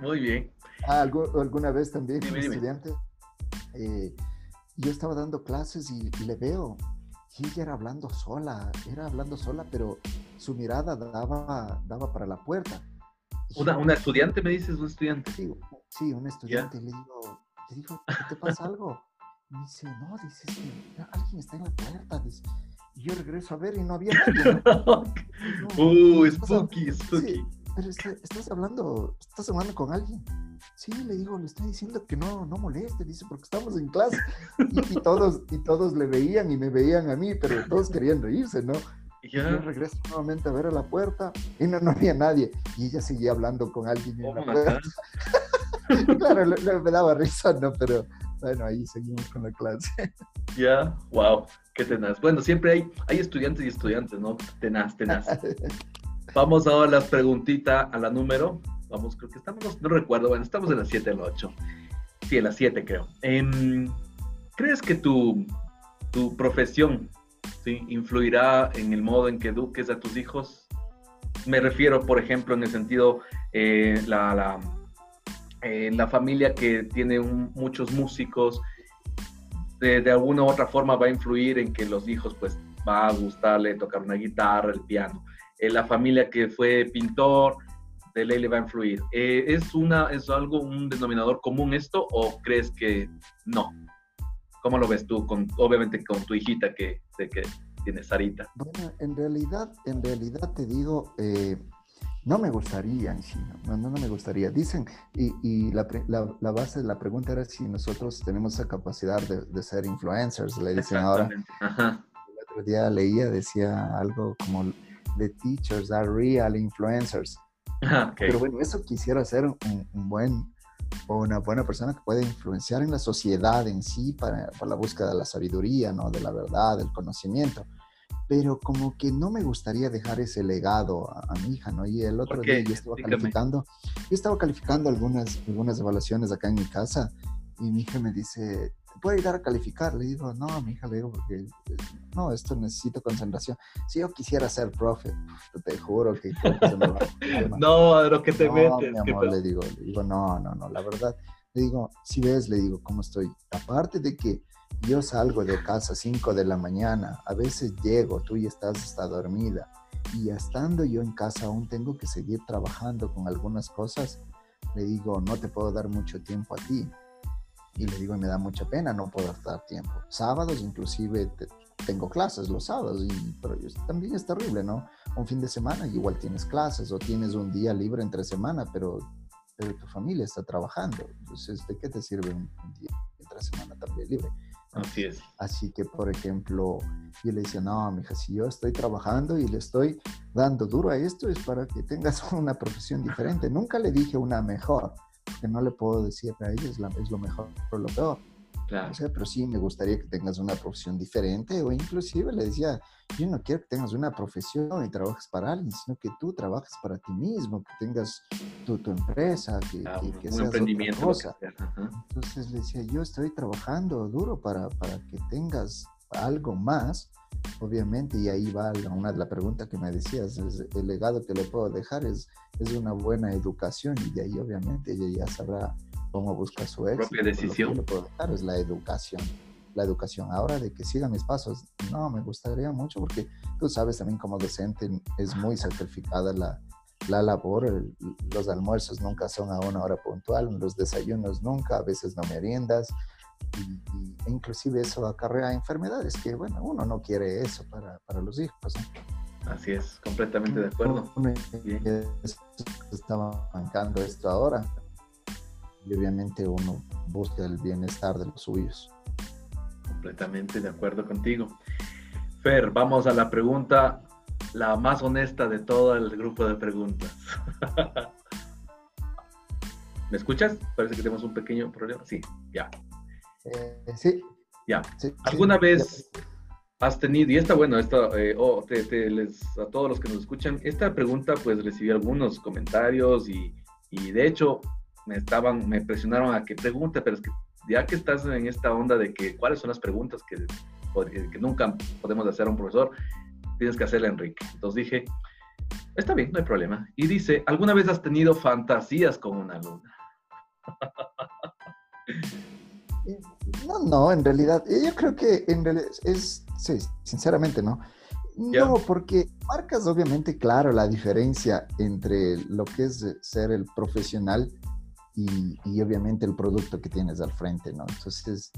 Speaker 1: Muy bien.
Speaker 2: Ah, alguna vez también, un estudiante, eh, yo estaba dando clases y, le veo, y ella era hablando sola, era hablando sola, pero su mirada daba, daba para la puerta
Speaker 1: una, una estudiante, me dices, un estudiante.
Speaker 2: Sí, sí un estudiante. Le digo, le digo, ¿te pasa algo? me dice, no, dice, que alguien está en la puerta. Y yo regreso a ver y no había nadie.
Speaker 1: uh, spooky, spooky.
Speaker 2: pero estás hablando, estás hablando con alguien. Sí, le digo, le estoy diciendo que no, no moleste, dice, porque estamos en clase. Y, y, todos, y todos le veían y me veían a mí, pero todos querían reírse, ¿no? Y yo regreso nuevamente a ver a la puerta y no, no había nadie. Y ella seguía hablando con alguien en la puerta. claro, me daba risa, ¿no? Pero bueno, ahí seguimos con la clase.
Speaker 1: Ya, wow, qué tenaz. Bueno, siempre hay, hay estudiantes y estudiantes, ¿no? Tenaz, tenaz. Vamos ahora a la preguntita, a la número. Vamos, creo que estamos, no recuerdo, bueno, estamos en la 7 o la 8. Sí, en la 7 creo. Em, ¿Crees que tu, tu profesión ¿sí? influirá en el modo en que eduques a tus hijos. Me refiero, por ejemplo, en el sentido, eh, la, la, eh, la, familia que tiene muchos músicos, de, alguna u otra forma va a influir en que los hijos pues va a gustarle tocar una guitarra, el piano. Eh, la familia que fue pintor, de ley le va a influir. ¿es, una, ¿Es algo, un denominador común esto o crees que no? ¿Cómo lo ves tú, con, obviamente con tu hijita que que tiene Sarita?
Speaker 2: Bueno, en realidad, en realidad te digo, eh, no me gustaría en no, no, no, me gustaría. Dicen, y, y la, la, base de la pregunta era si nosotros tenemos esa capacidad de, de ser influencers, le dicen ahora. El otro día leía, decía algo como, the teachers are real influencers. Pero bueno, eso quisiera ser un, un buen o una buena persona que puede influenciar en la sociedad en sí para, la búsqueda de la sabiduría, ¿no? de la verdad, del conocimiento. Pero como que no me gustaría dejar ese legado a, mi hija, ¿no? Y el otro día yo estaba calificando, yo estaba calificando algunas, algunas evaluaciones acá en mi casa y mi hija me dice, puede ir a calificar? Le digo, no, mi hija, le digo, porque eh, no, esto necesito concentración. Si yo quisiera ser profe, te juro que, se me va
Speaker 1: No, a lo que te
Speaker 2: no,
Speaker 1: metes.
Speaker 2: Mi amor, le digo, le digo, no, no, no, la verdad, le digo, si ves, le digo, ¿cómo estoy? Aparte de que yo salgo de casa a 5 de la mañana, a veces llego, tú ya estás hasta dormida, y estando yo en casa aún tengo que seguir trabajando con algunas cosas, le digo, no te puedo dar mucho tiempo a ti y le digo, me da mucha pena no poder dar tiempo. Sábados inclusive tengo clases los sábados, y, pero también es terrible, ¿no? Un fin de semana igual tienes clases o tienes un día libre entre semana, pero, pero tu familia está trabajando. Entonces, ¿de qué te sirve un, día entre semana también libre?
Speaker 1: Así es.
Speaker 2: Así que, por ejemplo, yo le decía, no, mija, si yo estoy trabajando y le estoy dando duro a esto, es para que tengas una profesión diferente. Nunca le dije una mejor, que no le puedo decir a ella es, lo mejor o lo peor. O sea, pero sí me gustaría que tengas una profesión diferente o inclusive le decía, yo no quiero que tengas una profesión y trabajes para alguien, sino que tú trabajes para ti mismo, que tengas tu, tu empresa, que,
Speaker 1: Ah,
Speaker 2: que,
Speaker 1: un-
Speaker 2: que
Speaker 1: un
Speaker 2: seas
Speaker 1: emprendimiento.
Speaker 2: otra cosa. Entonces le decía, yo estoy trabajando duro para, para que tengas algo más, obviamente, y ahí va la- una de las preguntas que me decías, es, el legado que le puedo dejar es, es una buena educación y de ahí obviamente ella ya sabrá cómo buscar su éxito.
Speaker 1: Propia
Speaker 2: lo que
Speaker 1: decisión.
Speaker 2: yo le puedo dejar es la educación. La educación. Ahora de que siga mis pasos, no, me gustaría mucho porque tú sabes también como docente es muy sacrificada la, la labor, el- los almuerzos nunca son a una hora puntual, los desayunos nunca, a veces no meriendas, y, y- e inclusive eso acarrea enfermedades, que bueno, uno no quiere eso para, para los hijos. ¿no?
Speaker 1: Así es, completamente de acuerdo.
Speaker 2: Uno está bancando esto ahora, y obviamente uno busca el bienestar de los suyos.
Speaker 1: Completamente de acuerdo contigo. Fer, vamos a la pregunta, la más honesta de todo el grupo de preguntas. ¿Me escuchas? Parece que tenemos un pequeño problema. Sí, ya.
Speaker 2: Eh, sí.
Speaker 1: Ya.
Speaker 2: sí,
Speaker 1: ¿Alguna
Speaker 2: sí.
Speaker 1: vez has tenido, y esta, bueno, esta, eh, oh, te- te les- a todos los que nos escuchan, esta pregunta, pues recibí algunos comentarios y, y de hecho me estaban, me presionaron a que pregunte, pero es que ya que estás en esta onda de que cuáles son las preguntas que, pod- que nunca podemos hacer a un profesor, tienes que hacerle a Enrique. Entonces dije, está bien, no hay problema. Y dice, ¿alguna vez has tenido fantasías con una alumna?
Speaker 2: No, no, en realidad, eh, yo creo que en realidad es, sí, sinceramente no.
Speaker 1: Ya.
Speaker 2: No, porque marcas obviamente, claro, la diferencia entre lo que es ser el profesional y, y obviamente el producto que tienes al frente, ¿no? Entonces,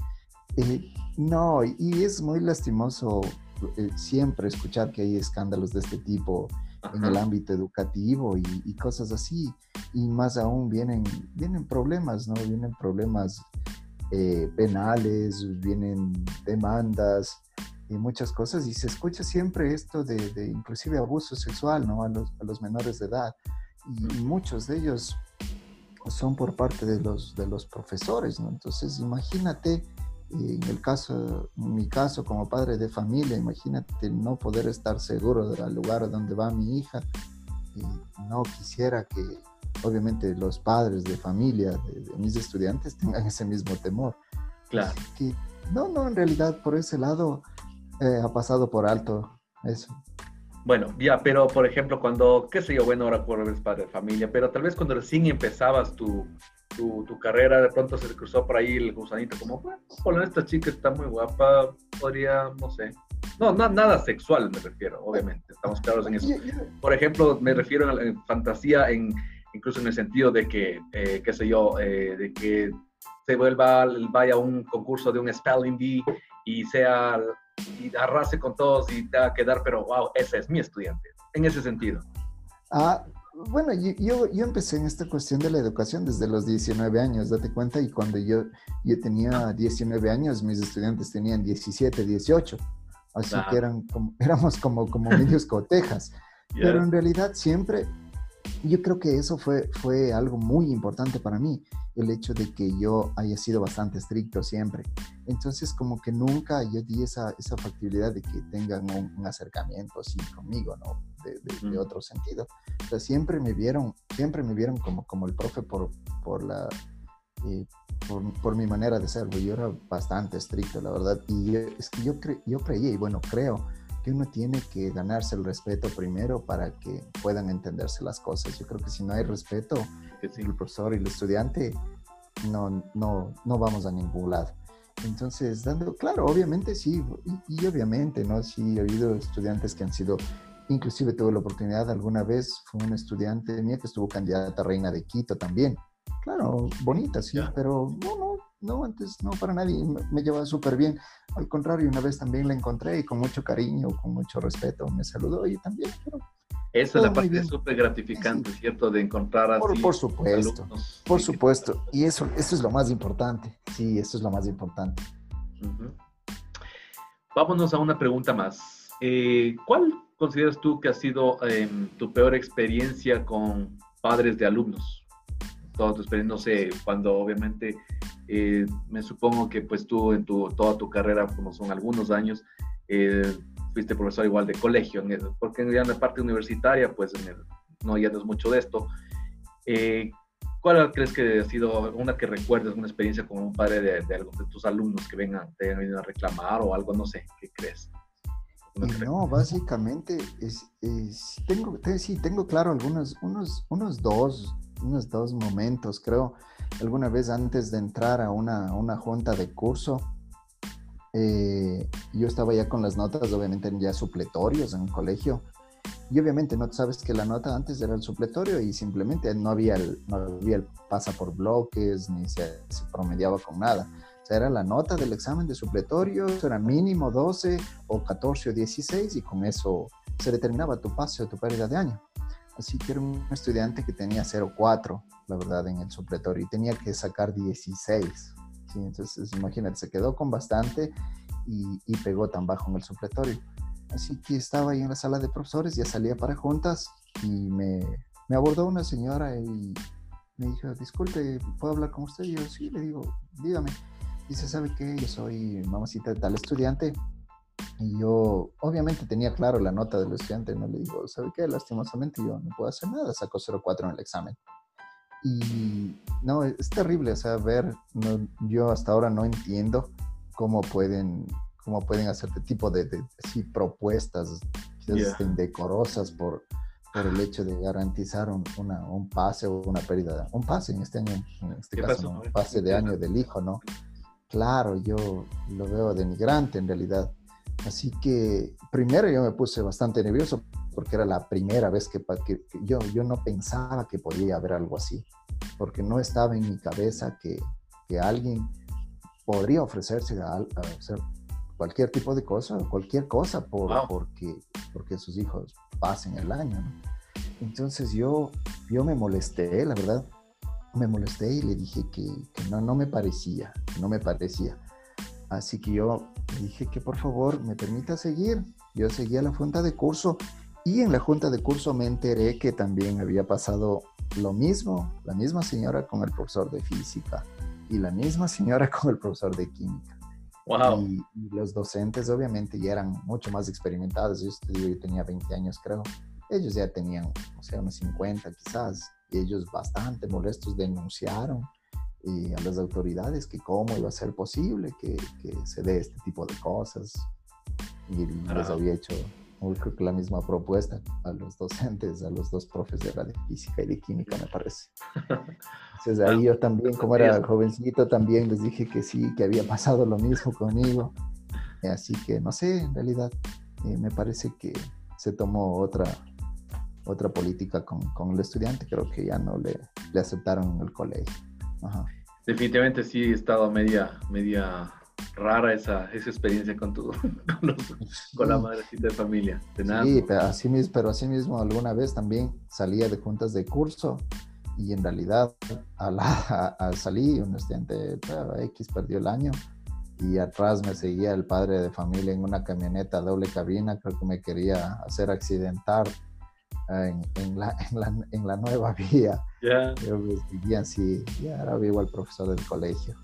Speaker 2: eh, no, y es muy lastimoso eh, siempre escuchar que hay escándalos de este tipo en el ámbito educativo y, y cosas así. Y más aún vienen, vienen problemas, ¿no? Vienen problemas eh, penales, vienen demandas y muchas cosas. Y se escucha siempre esto de, de inclusive abuso sexual, ¿no? A los, a los menores de edad. Y, y muchos de ellos son por parte de los, de los profesores, ¿no? Entonces, imagínate, en el caso, en mi caso como padre de familia, imagínate no poder estar seguro del lugar donde va mi hija y no quisiera que, obviamente, los padres de familia de, de mis estudiantes tengan ese mismo temor.
Speaker 1: Claro.
Speaker 2: Que, no, no, en realidad por ese lado eh, ha pasado por alto eso.
Speaker 1: Bueno, ya, pero por ejemplo, cuando, qué sé yo, bueno, ahora por eres padre de familia, pero tal vez cuando recién empezabas tu, tu, tu carrera, de pronto se cruzó por ahí el gusanito, como, bueno, hola, esta chica está muy guapa, podría, no sé. No, na- nada sexual me refiero, obviamente, estamos claros en eso. Por ejemplo, me refiero a la fantasía, en, incluso en el sentido de que, eh, qué sé yo, eh, de que se vuelva, vaya a un concurso de un spelling bee y sea, y arrase con todos y te va a quedar, pero wow, ese es mi estudiante. En ese sentido.
Speaker 2: Ah, bueno, yo, yo, yo empecé en esta cuestión de la educación desde los 19 años, date cuenta, y cuando yo, yo tenía 19 años, mis estudiantes tenían 17, 18, así
Speaker 1: Claro.
Speaker 2: que eran como, éramos como, como medios cotejas, pero en realidad siempre, yo creo que eso fue, fue algo muy importante para mí, el hecho de que yo haya sido bastante estricto siempre. Entonces, como que nunca yo di esa, esa factibilidad de que tengan un, un acercamiento así conmigo, ¿no? De, de- de otro sentido. O sea, siempre me vieron, siempre me vieron como, como el profe por, por la... eh, por, por mi manera de ser, yo era bastante estricto, la verdad, y yo- es que yo, cre- yo creía, y bueno, creo que uno tiene que ganarse el respeto primero para que puedan entenderse las cosas. Yo creo que si no hay respeto,
Speaker 1: sí.
Speaker 2: el profesor y el estudiante, no, no, no vamos a ningún lado. Entonces, dando, claro, obviamente sí, y, y obviamente, ¿no? Sí, he habido estudiantes que han sido, inclusive tuve la oportunidad alguna vez, fue un estudiante mía que estuvo candidata a reina de Quito también. Claro, bonita, sí, pero no, no, antes no para nadie, me, me llevaba súper bien. Al contrario, una vez también la encontré y con mucho cariño, con mucho respeto, me saludó y también, pero
Speaker 1: Esa es la parte súper gratificante, ¿cierto? De encontrar así.
Speaker 2: Por, por supuesto,
Speaker 1: alumnos.
Speaker 2: por supuesto. Y eso, eso es lo más importante. Sí, eso es lo más importante.
Speaker 1: Vámonos a una pregunta más. Eh, ¿Cuál consideras tú que ha sido em, tu peor experiencia con padres de alumnos? Toda tu experiencia, no sé, cuando obviamente Eh, me supongo que pues tú en tu, toda tu carrera, como son algunos años, eh, fuiste profesor igual de colegio, porque ya en la parte universitaria, pues no, ya no es mucho de esto. Eh, ¿Cuál crees que ha sido una que recuerdes, una experiencia como un padre de, de, de tus alumnos que vengan, te han venido a reclamar o algo, no sé, ¿qué crees?
Speaker 2: No, básicamente es, tengo, sí, tengo claro algunos, unos, unos dos, unos dos momentos, creo, alguna vez antes de entrar a una, una junta de curso, eh, yo estaba ya con las notas, obviamente ya supletorios en un colegio, y obviamente no sabes que la nota antes era el supletorio y simplemente no había el, no había el pasa por bloques, ni se, se promediaba con nada. O sea, era la nota del examen de supletorio, era mínimo 12 o 14 o 16 y con eso se determinaba tu pase o tu pérdida de año. Así que era un estudiante que tenía 0,4, la verdad, en el supletorio y tenía que sacar 16. ¿sí? Entonces, imagínate, se quedó con bastante y, y, pegó tan bajo en el supletorio. Así que estaba ahí en la sala de profesores, ya salía para juntas y me, me abordó una señora y me dijo, disculpe, ¿puedo hablar con usted? Y yo, sí, le digo, dígame dice, ¿sabe qué? Yo soy mamacita de tal estudiante. Y yo, obviamente, tenía claro la nota del estudiante. No le digo, ¿sabe qué? Lastimosamente yo no puedo hacer nada. Sacó 0,4 en el examen. Y no, es terrible, o sea, ver, no, yo hasta ahora no entiendo cómo pueden, cómo pueden hacer este tipo de, de sí, propuestas quizás indecorosas por, por el hecho de garantizar un, una, un pase o una pérdida, un pase en este año, en este caso, un pase de año del hijo, ¿no? claro, yo lo veo denigrante en realidad. Así que primero yo me puse bastante nervioso porque era la primera vez que, yo, yo no pensaba que podía haber algo así, porque no estaba en mi cabeza que, que alguien podría ofrecerse a, hacer cualquier tipo de cosa, cualquier cosa por, porque, porque sus hijos pasen el año. Entonces yo, yo me molesté, la verdad, me molesté y le dije que, no, no me parecía, no me parecía. Así que yo dije que por favor me permita seguir. Yo seguía la junta de curso y en la junta de curso me enteré que también había pasado lo mismo, la misma señora con el profesor de física y la misma señora con el profesor de química.
Speaker 1: Wow.
Speaker 2: Y, los docentes obviamente ya eran mucho más experimentados. Yo, yo tenía 20 años creo. Ellos ya tenían, o sea, unos 50 quizás ellos bastante molestos denunciaron eh, a las autoridades que cómo iba a ser posible que, que se dé este tipo de cosas. Y les había hecho creo que la misma propuesta a los docentes, a los dos profes de física y de química, me parece. Entonces ahí yo también, como era jovencito, también les dije que sí, que había pasado lo mismo conmigo. Así que no sé, en realidad eh, me parece que se tomó otra, otra política con, con, el estudiante, creo que ya no le, le aceptaron en el colegio.
Speaker 1: Definitivamente sí he estado media, media rara esa, esa experiencia con, tu, con, con la madrecita de familia. De nada.
Speaker 2: Sí, pero así, mismo, pero así mismo alguna vez también salía de juntas de curso y en realidad al a, salí un estudiante X perdió el año y atrás me seguía el padre de familia en una camioneta doble cabina, creo que me quería hacer accidentar en, en, la, en, la, en, la, nueva vía. Yo vivía así, ya era vivo el profesor del colegio.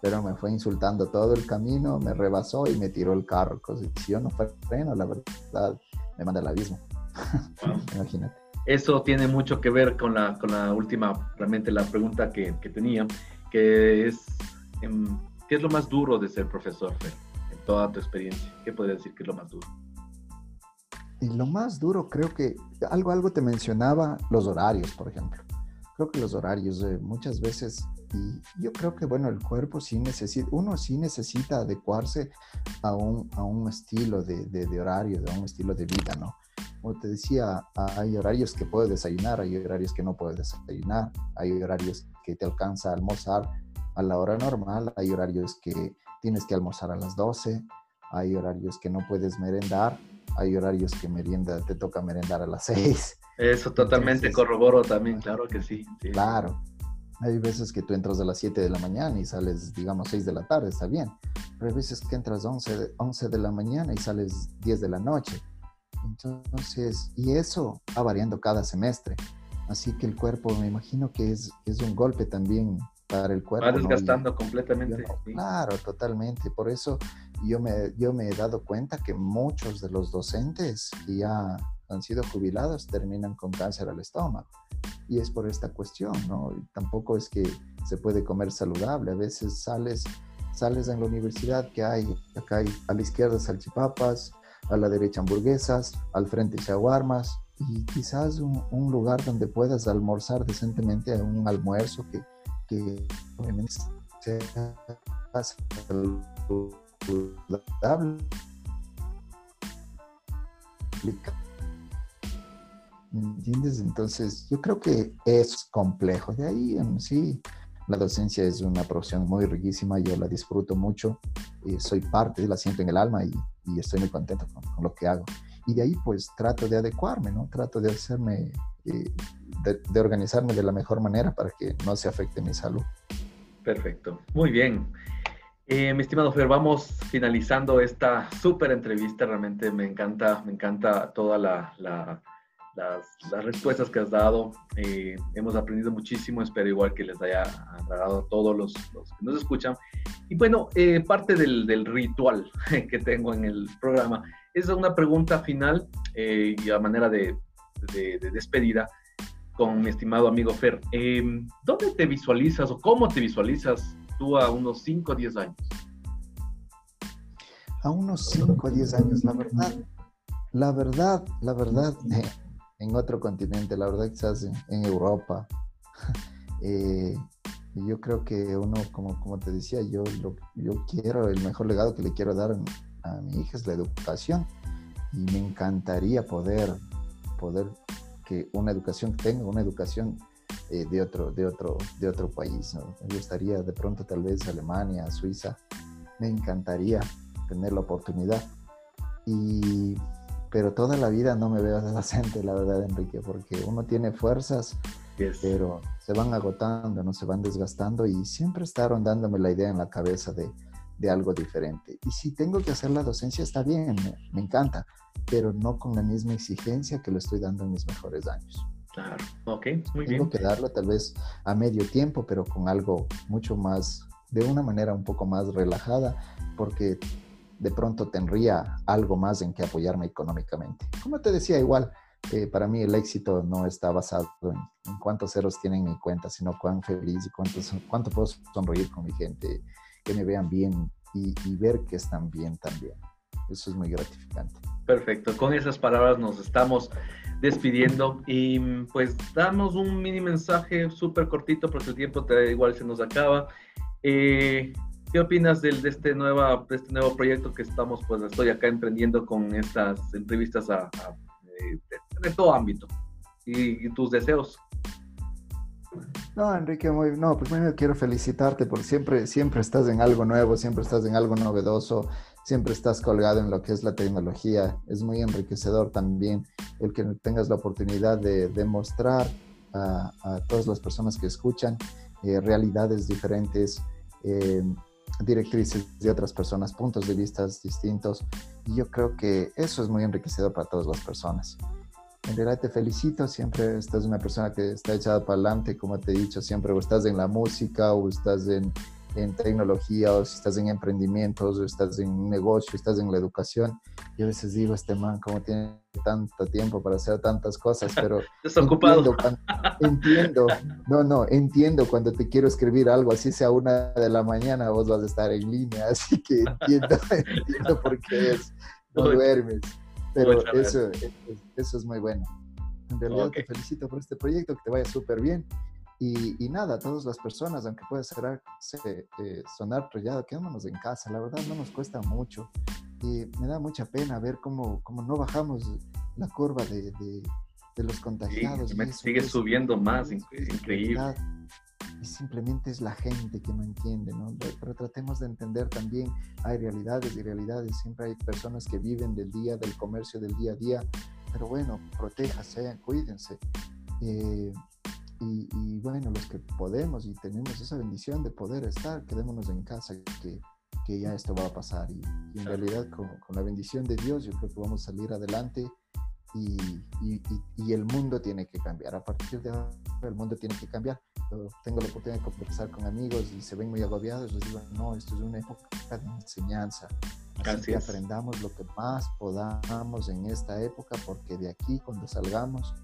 Speaker 2: Pero me fue insultando todo el camino, me rebasó y me tiró el carro. Si yo no freno, la verdad, me manda al abismo. Imagínate.
Speaker 1: Eso tiene mucho que ver con la, con la última, realmente la pregunta que, que tenía, que es, em, ¿qué es lo más duro de ser profesor, Fer, en toda tu experiencia? ¿Qué podrías decir que es lo más duro?
Speaker 2: Y lo más duro, creo que algo, algo te mencionaba, los horarios, por ejemplo. Creo que los horarios eh, muchas veces, y yo creo que, bueno, el cuerpo sí necesita, uno sí necesita adecuarse a un, a un estilo de, de, de horario, a un estilo de vida, ¿no? Como te decía, hay horarios que puedes desayunar, hay horarios que no puedes desayunar, hay horarios que te alcanza a almorzar a la hora normal, hay horarios que tienes que almorzar a las 12, hay horarios que no puedes merendar, hay horarios que merienda, te toca merendar a las seis.
Speaker 1: Eso totalmente corroboro también, claro que sí,
Speaker 2: Claro. Hay veces que tú entras a las 7 de la mañana y sales, digamos, 6 de la tarde, está bien. Pero hay veces que entras 11 de, 11 de la mañana y sales 10 de la noche. Entonces, y eso va variando cada semestre. Así que el cuerpo, me imagino que es, es un golpe también para el cuerpo.
Speaker 1: Va desgastando completamente.
Speaker 2: Claro, totalmente. Por eso yo me, yo me he dado cuenta que muchos de los docentes que ya han sido jubilados terminan con cáncer al estómago. Y es por esta cuestión, ¿no? tampoco es que se puede comer saludable. A veces sales, sales en la universidad que hay, acá hay a la izquierda salchipapas, a la derecha hamburguesas, al frente shawarmas y quizás un, lugar donde puedas almorzar decentemente, un almuerzo que, que obviamente sea. ¿Me entiendes? Entonces, yo creo que es complejo. De ahí sí, la docencia es una profesión muy riquísima, yo la disfruto mucho, eh, soy parte, la siento en el alma y, estoy muy contento con, lo que hago. Y de ahí pues trato de adecuarme, ¿no? Trato de hacerme, eh, de, organizarme de la mejor manera para que no se afecte mi salud.
Speaker 1: Perfecto, muy bien. Eh, mi estimado Fer, vamos finalizando esta súper entrevista. Realmente me encanta, me encanta toda la, la las, las, respuestas que has dado. Eh, hemos aprendido muchísimo, espero igual que les haya agradado a todos los, los, que nos escuchan. Y bueno, eh, parte del, del, ritual que tengo en el programa es una pregunta final eh, y a manera de, de, de, despedida con mi estimado amigo Fer. Em, ¿Dónde te visualizas o cómo te visualizas tú a unos 5 o 10 años?
Speaker 2: A unos 5 o 10 años, la verdad. La verdad, la verdad, en otro continente, la verdad quizás en, Europa. eh, yo creo que uno, como, como te decía, yo, yo quiero, el mejor legado que le quiero dar a mi hija es la educación y me encantaría poder, poder que una educación tenga una educación eh, de, otro, de, otro, de otro país. ¿no? Me gustaría de pronto tal vez Alemania, Suiza, me encantaría tener la oportunidad. Y pero toda la vida no me veo adolescente, la verdad, Enrique, porque uno tiene fuerzas, pero se van agotando, no se van desgastando y siempre está rondándome la idea en la cabeza de, de algo diferente. Y si tengo que hacer la docencia, está bien, me, encanta, pero no con la misma exigencia que lo estoy dando en mis mejores años.
Speaker 1: Claro, ok, muy
Speaker 2: bien. Tengo que darlo tal vez a medio tiempo, pero con algo mucho más, de una manera un poco más relajada, porque de pronto tendría algo más en que apoyarme económicamente. Como te decía, igual, eh, para mí el éxito no está basado en, cuántos ceros tienen mi cuenta, sino cuán feliz y cuánto puedo sonreír con mi gente, que me vean bien y, ver que están bien también. Eso es muy gratificante.
Speaker 1: Perfecto, con esas palabras nos estamos despidiendo y pues damos un mini mensaje súper cortito porque el tiempo te, igual se nos acaba. Eh, ¿Qué opinas de, este, nueva, este nuevo proyecto que estamos, pues estoy acá emprendiendo con estas entrevistas a, eh, de, todo ámbito? Y, tus deseos.
Speaker 2: No, Enrique, no, primero quiero felicitarte porque siempre, siempre estás en algo nuevo, siempre estás en algo novedoso, siempre estás colgado en lo que es la tecnología. Es muy enriquecedor también el que tengas la oportunidad de demostrar a, todas las personas que escuchan eh, realidades diferentes. Eh, directrices de otras personas, puntos de vista distintos. Y yo creo que eso es muy enriquecedor para todas las personas. En realidad te felicito, siempre estás una persona que está echada para adelante, como te he dicho, siempre o estás en la música o estás en, en tecnología o si estás en emprendimientos o estás en un negocio, estás en la educación. Yo a veces digo, este man, ¿cómo tiene tanto tiempo para hacer tantas cosas? Pero
Speaker 1: Desocupado.
Speaker 2: Entiendo, no, no, entiendo cuando te quiero escribir algo, así sea una de la mañana, vos vas a estar en línea, así que entiendo, entiendo por qué es, no duermes. Pero eso, eso, es muy bueno. En realidad te felicito por este proyecto, que te vaya súper bien. Y, nada, todas las personas, aunque puede ser, eh, sonar trollado, quedémonos en casa, la verdad no nos cuesta mucho. Y me da mucha pena ver cómo, cómo no bajamos la curva de, de, los contagiados.
Speaker 1: Sí, sigue subiendo más, increíble.
Speaker 2: Y simplemente es la gente que no entiende, ¿no? Pero tratemos de entender también, hay realidades y realidades, siempre hay personas que viven del día, del comercio, del día a día, pero bueno, protéjase, cuídense. Eh, y, bueno, los que podemos y tenemos esa bendición de poder estar, quedémonos en casa, que, que ya esto va a pasar. Y, en realidad, con, con, la bendición de Dios, yo creo que vamos a salir adelante y, y, el mundo tiene que cambiar. A partir de ahora, el mundo tiene que cambiar. tengo la oportunidad de conversar con amigos y se ven muy agobiados, les digo, no, esto es una época de enseñanza. Así, que aprendamos lo que más podamos en esta época, porque de aquí cuando salgamos,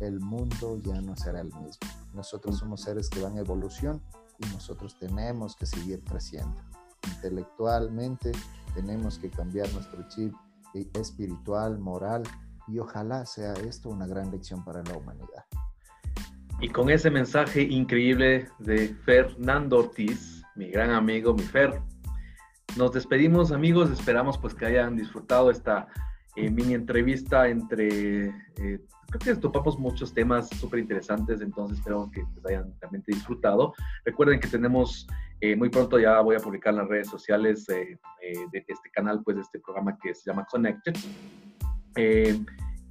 Speaker 2: el mundo ya no será el mismo. Nosotros somos seres que van a evolución y nosotros tenemos que seguir creciendo. Intelectualmente tenemos que cambiar nuestro chip espiritual, moral, y ojalá sea esto una gran lección para la humanidad.
Speaker 1: Y con ese mensaje increíble de Fernando Ortiz, mi gran amigo, mi Fer, nos despedimos amigos, esperamos pues que hayan disfrutado esta eh, mini entrevista entre, eh, creo que topamos muchos temas súper interesantes, entonces espero que les hayan realmente disfrutado. Recuerden que tenemos, eh, muy pronto ya voy a publicar en las redes sociales de este canal, pues este programa que se llama Connected. Eh,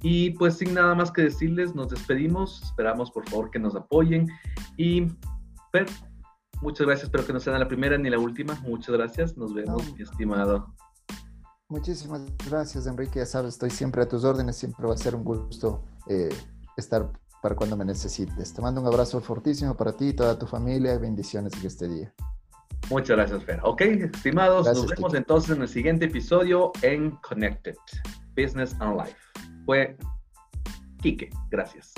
Speaker 1: y pues sin nada más que decirles, nos despedimos. Esperamos por favor que nos apoyen. Y Fer, muchas gracias. Espero que no sea la primera ni la última. Muchas gracias. Nos vemos, mi estimado.
Speaker 2: Muchísimas gracias, Enrique. Ya sabes, estoy siempre a tus órdenes. Siempre va a ser un gusto eh, estar para cuando me necesites. Te mando un abrazo fortísimo para ti y toda tu familia. Y bendiciones en este día.
Speaker 1: Muchas gracias, Fer. Ok, estimados, nos vemos entonces en el siguiente episodio en Connected. Business and Life. Fue Quique. Gracias.